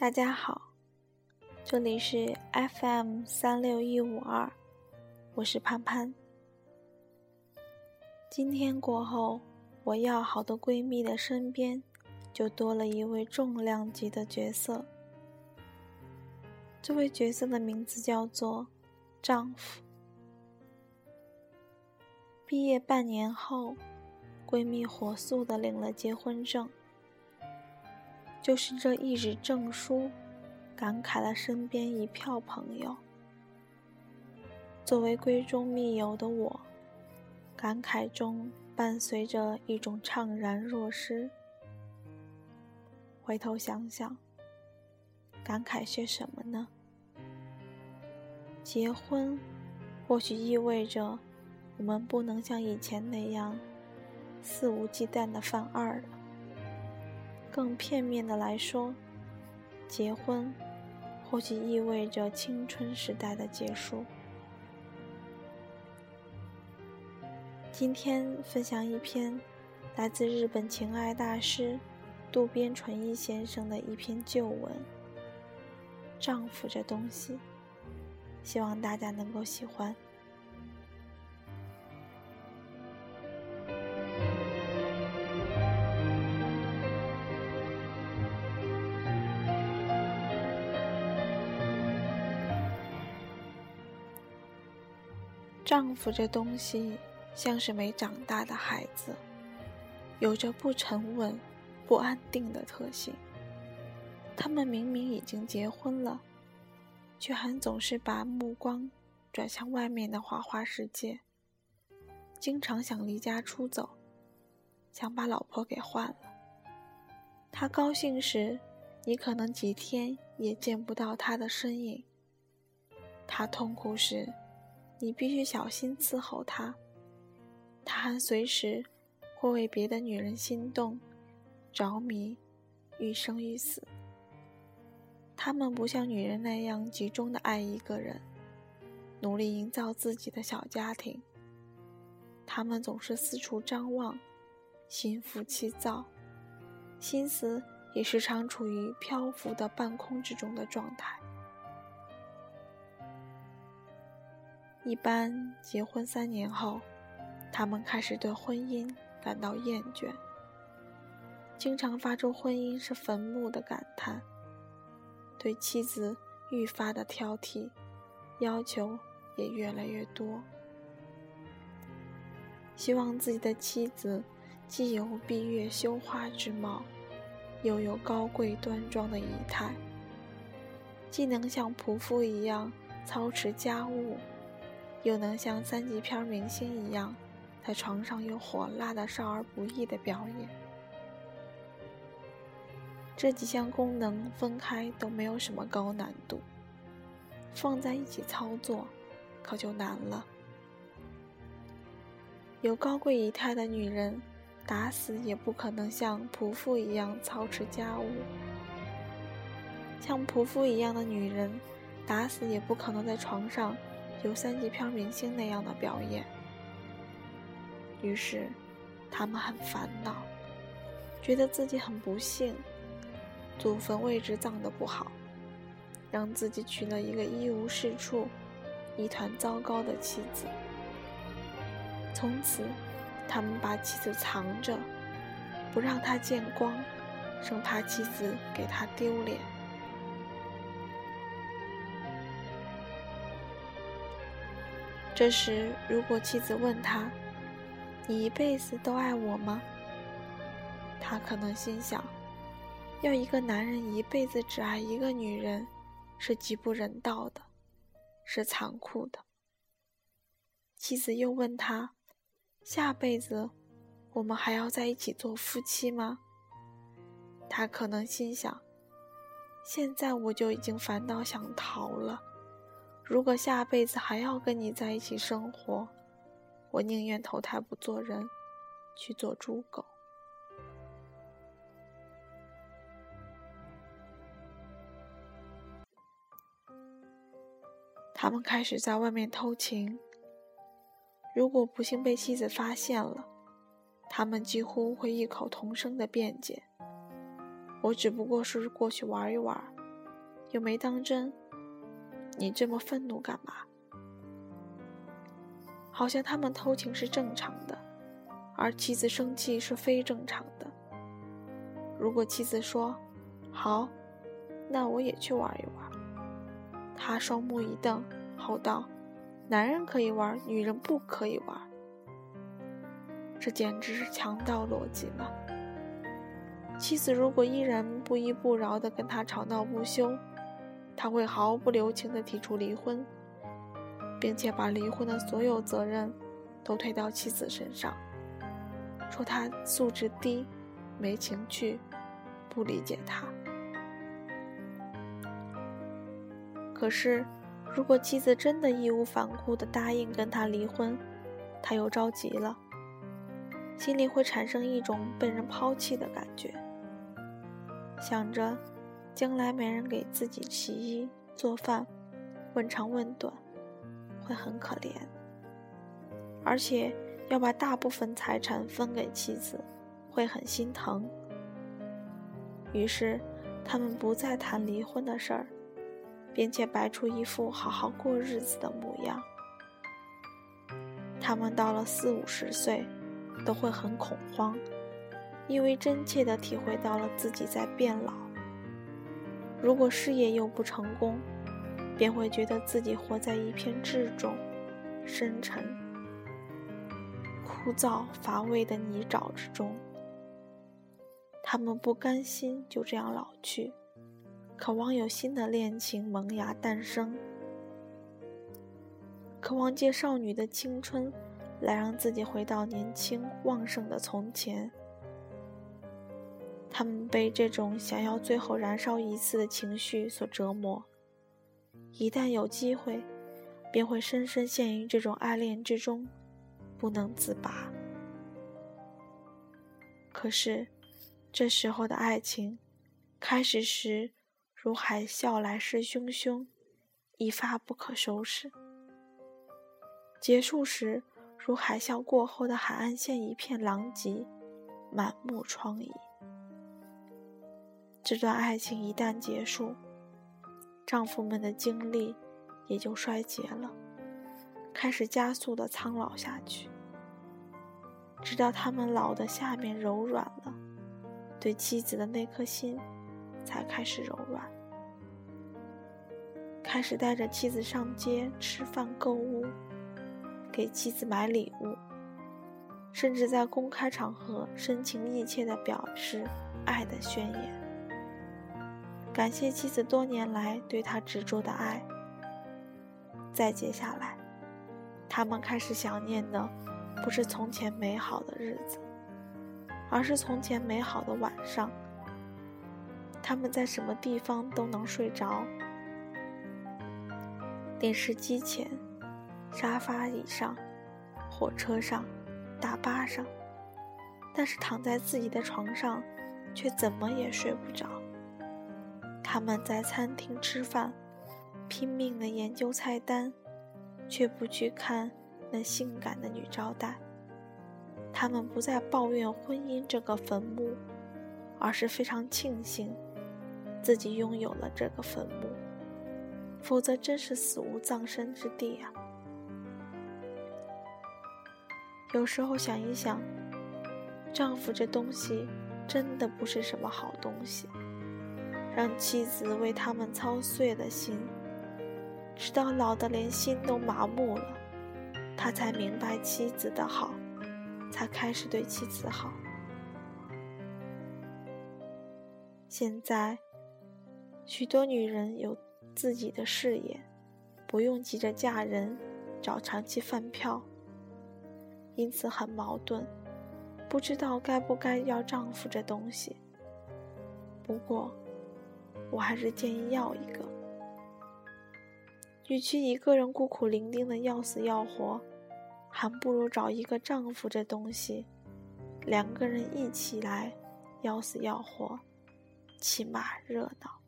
大家好，这里是 FM 三六一五二，我是潘潘。今天过后，我要好的闺蜜的身边就多了一位重量级的角色。这位角色的名字叫做丈夫。毕业半年后，闺蜜火速的领了结婚证。就是这一纸证书，感慨了身边一票朋友。作为闺中密友的我，感慨中伴随着一种怅然若失。回头想想，感慨些什么呢？结婚，或许意味着我们不能像以前那样肆无忌惮的犯二了。更片面的来说，结婚或许意味着青春时代的结束。今天分享一篇来自日本情爱大师渡边淳一先生的一篇旧文《丈夫这东西》，希望大家能够喜欢。丈夫这东西像是没长大的孩子，有着不沉稳、不安定的特性。他们明明已经结婚了，却还总是把目光转向外面的花花世界，经常想离家出走，想把老婆给换了。他高兴时，你可能几天也见不到他的身影；他痛苦时，你必须小心伺候他，他还随时会为别的女人心动、着迷、欲生欲死。他们不像女人那样集中的爱一个人，努力营造自己的小家庭。他们总是四处张望，心浮气躁，心思也时常处于漂浮的半空之中的状态。一般结婚三年后，他们开始对婚姻感到厌倦，经常发出“婚姻是坟墓”的感叹，对妻子愈发的挑剔，要求也越来越多，希望自己的妻子既有闭月羞花之貌，又有高贵端庄的仪态，既能像仆妇一样操持家务。又能像三级片明星一样，在床上用火辣的少儿不宜的表演，这几项功能分开都没有什么高难度，放在一起操作可就难了。有高贵仪态的女人，打死也不可能像仆妇一样操持家务；像仆妇一样的女人，打死也不可能在床上。有三级片明星那样的表演，于是他们很烦恼，觉得自己很不幸，祖坟位置葬得不好，让自己娶了一个一无是处、一团糟糕的妻子。从此，他们把妻子藏着，不让她见光，生怕妻子给他丢脸。这时，如果妻子问他：“你一辈子都爱我吗？”他可能心想：“要一个男人一辈子只爱一个女人，是极不人道的，是残酷的。”妻子又问他：“下辈子我们还要在一起做夫妻吗？”他可能心想：“现在我就已经烦到想逃了。”如果下辈子还要跟你在一起生活，我宁愿投胎不做人，去做猪狗。他们开始在外面偷情。如果不幸被妻子发现了，他们几乎会异口同声的辩解：“我只不过是过去玩一玩，又没当真。你这么愤怒干嘛？好像他们偷情是正常的，而妻子生气是非正常的。如果妻子说：“好，那我也去玩一玩。”他双目一瞪，吼道：“男人可以玩，女人不可以玩。”这简直是强盗逻辑了。妻子如果依然不依不饶地跟他吵闹不休，他会毫不留情地提出离婚，并且把离婚的所有责任都推到妻子身上，说他素质低、没情趣、不理解他。可是，如果妻子真的义无反顾地答应跟他离婚，他又着急了，心里会产生一种被人抛弃的感觉。想着，将来没人给自己洗衣做饭，问长问短，会很可怜。而且要把大部分财产分给妻子，会很心疼。于是，他们不再谈离婚的事儿，并且摆出一副好好过日子的模样。他们到了四五十岁，都会很恐慌。因为真切地体会到了自己在变老，如果事业又不成功，便会觉得自己活在一片质重、深沉、枯燥乏味的泥沼之中。他们不甘心就这样老去，渴望有新的恋情萌芽诞生，渴望借少女的青春来让自己回到年轻旺盛的从前。他们被这种想要最后燃烧一次的情绪所折磨，一旦有机会，便会深深陷于这种爱恋之中，不能自拔。可是，这时候的爱情，开始时如海啸来势汹汹，一发不可收拾；结束时，如海啸过后的海岸线一片狼藉，满目疮痍。这段爱情一旦结束，丈夫们的精力也就衰竭了，开始加速的苍老下去，直到他们老的下面柔软了，对妻子的那颗心才开始柔软，开始带着妻子上街吃饭、购物，给妻子买礼物，甚至在公开场合深情意切地表示爱的宣言。感谢妻子多年来对他执着的爱。再接下来，他们开始想念的不是从前美好的日子，而是从前美好的晚上。他们在什么地方都能睡着：电视机前、沙发椅上、火车上、大巴上，但是躺在自己的床上，却怎么也睡不着。他们在餐厅吃饭，拼命的研究菜单，却不去看那性感的女招待。他们不再抱怨婚姻这个坟墓，而是非常庆幸自己拥有了这个坟墓，否则真是死无葬身之地啊！有时候想一想，丈夫这东西真的不是什么好东西。让妻子为他们操碎了心，直到老的连心都麻木了，他才明白妻子的好，才开始对妻子好。现在，许多女人有自己的事业，不用急着嫁人，找长期饭票，因此很矛盾，不知道该不该要丈夫这东西。不过。我还是建议要一个，与其一个人孤苦伶仃的要死要活，还不如找一个丈夫这东西，两个人一起来要死要活，起码热闹。